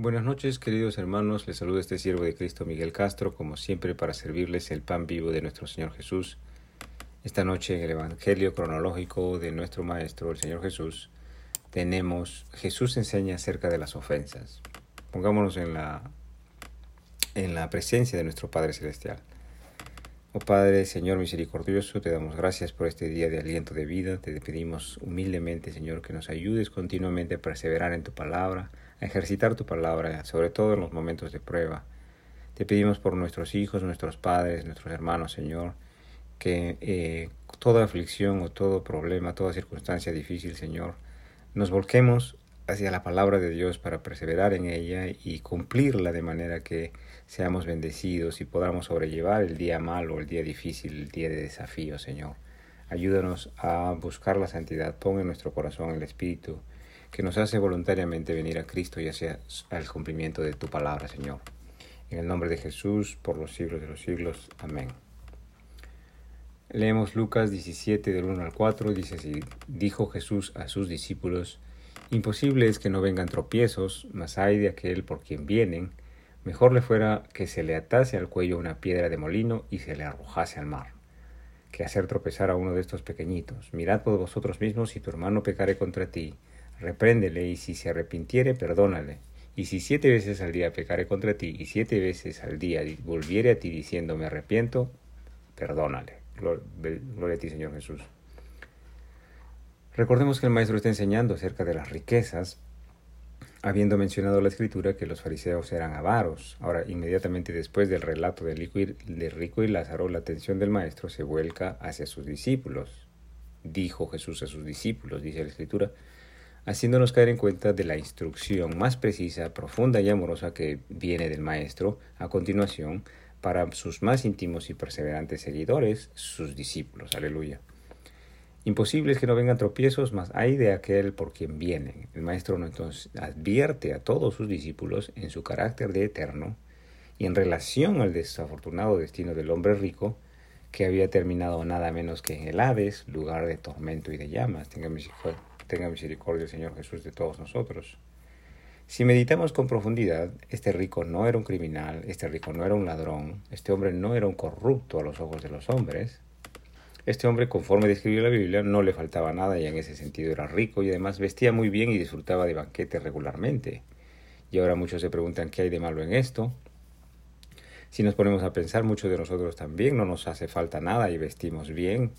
Buenas noches, queridos hermanos. Les saluda este siervo de Cristo Miguel Castro, como siempre, para servirles el pan vivo de nuestro Señor Jesús. Esta noche en el Evangelio cronológico de nuestro Maestro, el Señor Jesús, tenemos Jesús enseña acerca de las ofensas. Pongámonos en la, en la presencia de nuestro Padre Celestial. Oh Padre, Señor misericordioso, te damos gracias por este día de aliento de vida. Te pedimos humildemente, Señor, que nos ayudes continuamente a perseverar en tu palabra, a ejercitar tu palabra, sobre todo en los momentos de prueba. Te pedimos por nuestros hijos, nuestros padres, nuestros hermanos, Señor, que eh, toda aflicción o todo problema, toda circunstancia difícil, Señor, nos volquemos hacia la palabra de Dios para perseverar en ella y cumplirla de manera que seamos bendecidos y podamos sobrellevar el día malo, el día difícil, el día de desafío, Señor. Ayúdanos a buscar la santidad, pon en nuestro corazón el Espíritu que nos hace voluntariamente venir a Cristo y hacia el cumplimiento de tu palabra, Señor. En el nombre de Jesús, por los siglos de los siglos. Amén. Leemos Lucas 17 del 1 al 4, dice dijo Jesús a sus discípulos, Imposible es que no vengan tropiezos, mas hay de aquel por quien vienen, mejor le fuera que se le atase al cuello una piedra de molino y se le arrojase al mar, que hacer tropezar a uno de estos pequeñitos. Mirad por vosotros mismos si tu hermano pecare contra ti, repréndele y si se arrepintiere, perdónale. Y si siete veces al día pecare contra ti y siete veces al día volviere a ti diciendo me arrepiento, perdónale. Gloria a ti, Señor Jesús. Recordemos que el maestro está enseñando acerca de las riquezas, habiendo mencionado la escritura que los fariseos eran avaros. Ahora, inmediatamente después del relato de Rico y Lázaro, la atención del maestro se vuelca hacia sus discípulos. Dijo Jesús a sus discípulos, dice la escritura, haciéndonos caer en cuenta de la instrucción más precisa, profunda y amorosa que viene del Maestro a continuación para sus más íntimos y perseverantes seguidores, sus discípulos. Aleluya. Imposible es que no vengan tropiezos, mas hay de aquel por quien vienen. El Maestro entonces advierte a todos sus discípulos en su carácter de eterno y en relación al desafortunado destino del hombre rico, que había terminado nada menos que en el Hades, lugar de tormento y de llamas. Tenga misericordia tenga misericordia, Señor Jesús, de todos nosotros. Si meditamos con profundidad, este rico no era un criminal, este rico no era un ladrón, este hombre no era un corrupto a los ojos de los hombres. Este hombre, conforme describió la Biblia, no le faltaba nada y en ese sentido era rico y además vestía muy bien y disfrutaba de banquetes regularmente. Y ahora muchos se preguntan qué hay de malo en esto. Si nos ponemos a pensar, muchos de nosotros también no nos hace falta nada y vestimos bien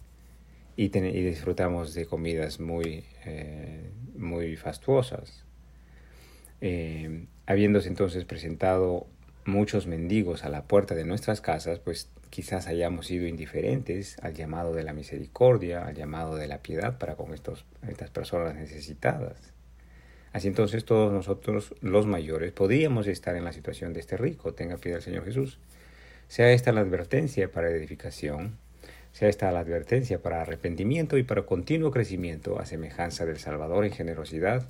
y, disfrutamos de comidas muy, eh, muy fastuosas. Eh, habiéndose entonces presentado muchos mendigos a la puerta de nuestras casas, pues quizás hayamos sido indiferentes al llamado de la misericordia, al llamado de la piedad para con estos, estas personas necesitadas. Así entonces todos nosotros, los mayores, podríamos estar en la situación de este rico, tenga piedad el Señor Jesús. Sea esta la advertencia para edificación, sea esta la advertencia para arrepentimiento y para continuo crecimiento a semejanza del Salvador en generosidad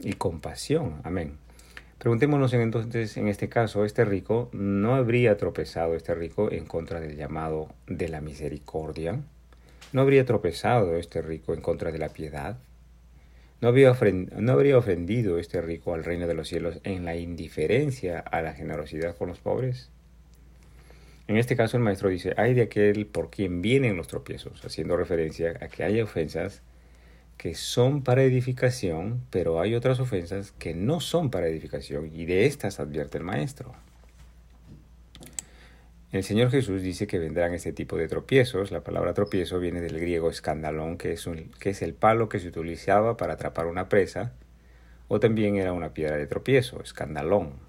y compasión. Amén. Preguntémonos entonces, en este caso, este rico, ¿no habría tropezado este rico en contra del llamado de la misericordia? ¿No habría tropezado este rico en contra de la piedad? ¿No habría, ¿No habría ofendido este rico al reino de los cielos en la indiferencia a la generosidad con los pobres? En este caso el maestro dice, hay de aquel por quien vienen los tropiezos, haciendo referencia a que hay ofensas que son para edificación, pero hay otras ofensas que no son para edificación, y de estas advierte el maestro. El Señor Jesús dice que vendrán este tipo de tropiezos. La palabra tropiezo viene del griego escandalón, que es, un, que es el palo que se utilizaba para atrapar una presa, o también era una piedra de tropiezo, escandalón.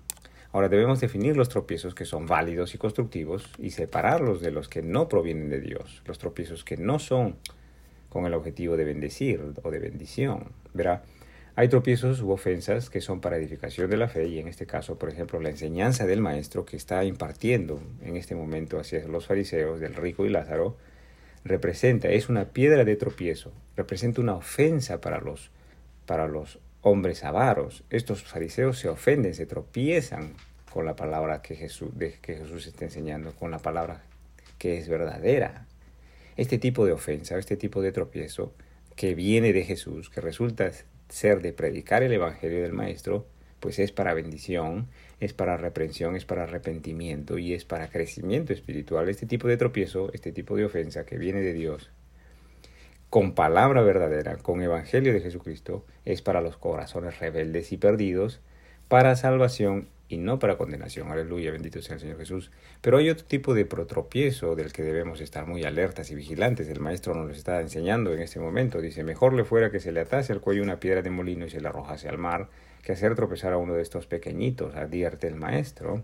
Ahora debemos definir los tropiezos que son válidos y constructivos y separarlos de los que no provienen de Dios, los tropiezos que no son con el objetivo de bendecir o de bendición. Verá, hay tropiezos u ofensas que son para edificación de la fe y en este caso, por ejemplo, la enseñanza del maestro que está impartiendo en este momento hacia los fariseos del rico y Lázaro representa, es una piedra de tropiezo, representa una ofensa para los, para los hombres avaros. Estos fariseos se ofenden, se tropiezan con la palabra que Jesús, está enseñando, con la palabra que es verdadera. Este tipo de ofensa, este tipo de tropiezo que viene de Jesús, que resulta ser de predicar el Evangelio del Maestro, pues es para bendición, es para reprensión, es para arrepentimiento y es para crecimiento espiritual. Este tipo de tropiezo, este tipo de ofensa que viene de Dios, con palabra verdadera, con evangelio de Jesucristo, es para los corazones rebeldes y perdidos, para salvación y no para condenación. Aleluya, bendito sea el Señor Jesús. Pero hay otro tipo de tropiezo del que debemos estar muy alertas y vigilantes. El maestro nos lo está enseñando en este momento. Dice, mejor le fuera que se le atase al cuello una piedra de molino y se la arrojase al mar, que hacer tropezar a uno de estos pequeñitos, advierte el maestro.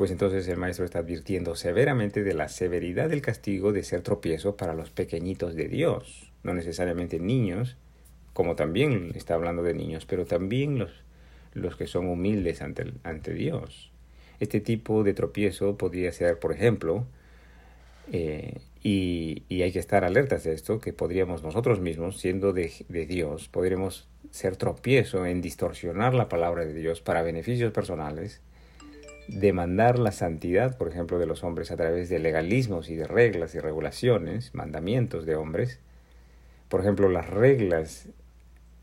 Pues entonces el maestro está advirtiendo severamente de la severidad del castigo de ser tropiezo para los pequeñitos de Dios, no necesariamente niños, como también está hablando de niños, pero también los los que son humildes ante, ante Dios. Este tipo de tropiezo podría ser, por ejemplo, eh, y, hay que estar alertas de esto, que podríamos nosotros mismos, siendo de, de Dios, podríamos ser tropiezo en distorsionar la palabra de Dios para beneficios personales, demandar la santidad, por ejemplo, de los hombres a través de legalismos y de reglas y regulaciones, mandamientos de hombres. Por ejemplo, las reglas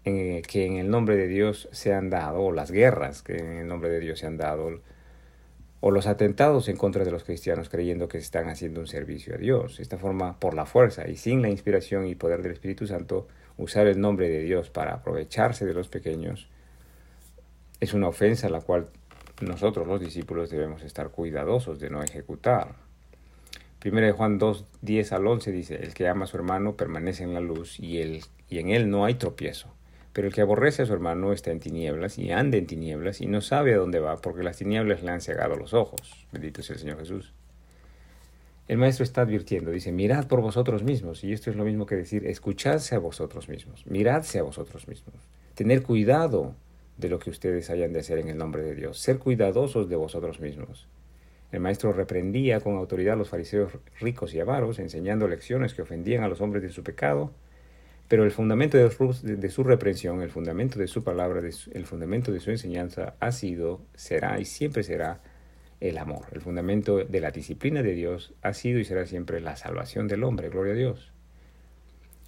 que en el nombre de Dios se han dado, o las guerras que en el nombre de Dios se han dado, o los atentados en contra de los cristianos creyendo que están haciendo un servicio a Dios. Esta forma, por la fuerza y sin la inspiración y poder del Espíritu Santo, usar el nombre de Dios para aprovecharse de los pequeños, es una ofensa la cual nosotros los discípulos debemos estar cuidadosos de no ejecutar. Primero de Juan 2, 10 al 11 dice, el que ama a su hermano permanece en la luz y, él, y en él no hay tropiezo. Pero el que aborrece a su hermano está en tinieblas y anda en tinieblas y no sabe a dónde va porque las tinieblas le han cegado los ojos. Bendito sea el Señor Jesús. El maestro está advirtiendo, dice, mirad por vosotros mismos. Y esto es lo mismo que decir, escuchadse a vosotros mismos, miradse a vosotros mismos. Tener cuidado de lo que ustedes hayan de hacer en el nombre de Dios. Ser cuidadosos de vosotros mismos. El maestro reprendía con autoridad a los fariseos ricos y avaros, enseñando lecciones que ofendían a los hombres de su pecado pero el fundamento de su, reprensión, el fundamento de su palabra, el fundamento de su enseñanza ha sido, será y siempre será el amor. El fundamento de la disciplina de Dios ha sido y será siempre la salvación del hombre. Gloria a Dios.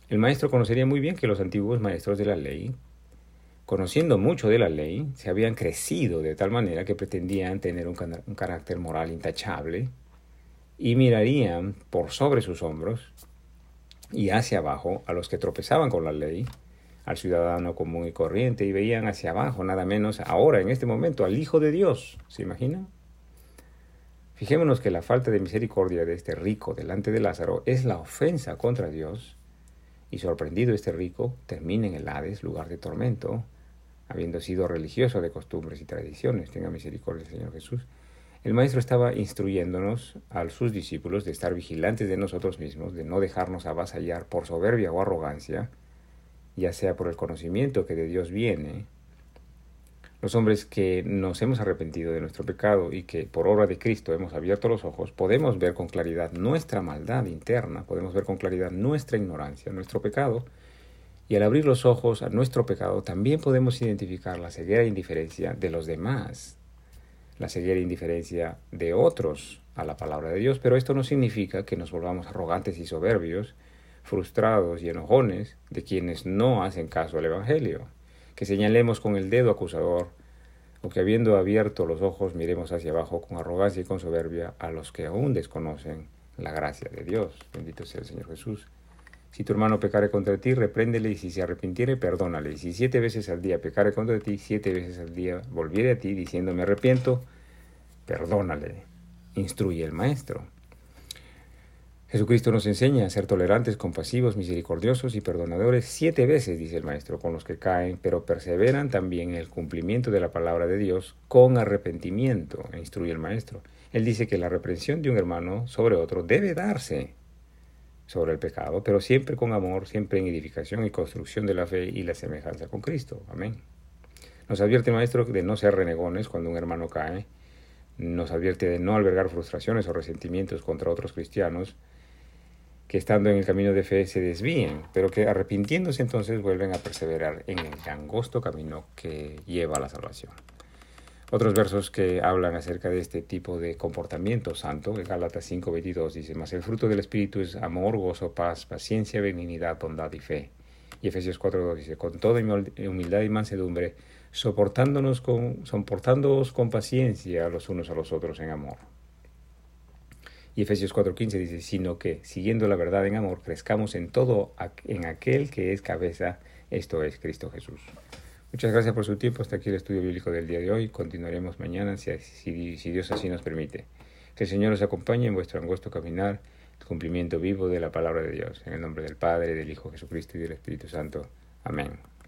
El maestro conocería muy bien que los antiguos maestros de la ley, conociendo mucho de la ley, se habían crecido de tal manera que pretendían tener un, carácter moral intachable y mirarían por sobre sus hombros y hacia abajo a los que tropezaban con la ley, al ciudadano común y corriente, y veían hacia abajo nada menos ahora, en este momento, al Hijo de Dios. ¿Se imagina? Fijémonos que la falta de misericordia de este rico delante de Lázaro es la ofensa contra Dios, y sorprendido este rico termina en el Hades, lugar de tormento, habiendo sido religioso de costumbres y tradiciones. Tenga misericordia, Señor Jesús. El Maestro estaba instruyéndonos a sus discípulos de estar vigilantes de nosotros mismos, de no dejarnos avasallar por soberbia o arrogancia, ya sea por el conocimiento que de Dios viene. Los hombres que nos hemos arrepentido de nuestro pecado y que por obra de Cristo hemos abierto los ojos, podemos ver con claridad nuestra maldad interna, podemos ver con claridad nuestra ignorancia, nuestro pecado, y al abrir los ojos a nuestro pecado también podemos identificar la ceguera e indiferencia de los demás, la ceguera e indiferencia de otros a la palabra de Dios, pero esto no significa que nos volvamos arrogantes y soberbios, frustrados y enojones de quienes no hacen caso al Evangelio, que señalemos con el dedo acusador o que habiendo abierto los ojos miremos hacia abajo con arrogancia y con soberbia a los que aún desconocen la gracia de Dios. Bendito sea el Señor Jesús. Si tu hermano pecare contra ti, repréndele y si se arrepintiere, perdónale. Y si siete veces al día pecare contra ti, siete veces al día volviere a ti diciendo me arrepiento, perdónale. Instruye el Maestro. Jesucristo nos enseña a ser tolerantes, compasivos, misericordiosos y perdonadores siete veces, dice el Maestro, con los que caen, pero perseveran también en el cumplimiento de la palabra de Dios con arrepentimiento, instruye el Maestro. Él dice que la reprensión de un hermano sobre otro debe darse sobre el pecado, pero siempre con amor, siempre en edificación y construcción de la fe y la semejanza con Cristo. Amén. Nos advierte Maestro de no ser renegones cuando un hermano cae, nos advierte de no albergar frustraciones o resentimientos contra otros cristianos que estando en el camino de fe se desvíen, pero que arrepintiéndose entonces vuelven a perseverar en el angosto camino que lleva a la salvación. Otros versos que hablan acerca de este tipo de comportamiento santo, en Gálatas 5:22 dice, mas el fruto del Espíritu es amor, gozo, paz, paciencia, benignidad, bondad y fe. Y Efesios 4.2 dice, con toda humildad y mansedumbre, soportándonos con, soportándoos con paciencia los unos a los otros en amor. Y Efesios 4:15 dice, sino que, siguiendo la verdad en amor, crezcamos en todo en aquel que es cabeza, esto es Cristo Jesús. Muchas gracias por su tiempo. Hasta aquí el estudio bíblico del día de hoy. Continuaremos mañana si, si Dios así nos permite. Que el Señor os acompañe en vuestro angosto caminar, el cumplimiento vivo de la palabra de Dios. En el nombre del Padre, del Hijo Jesucristo y del Espíritu Santo. Amén.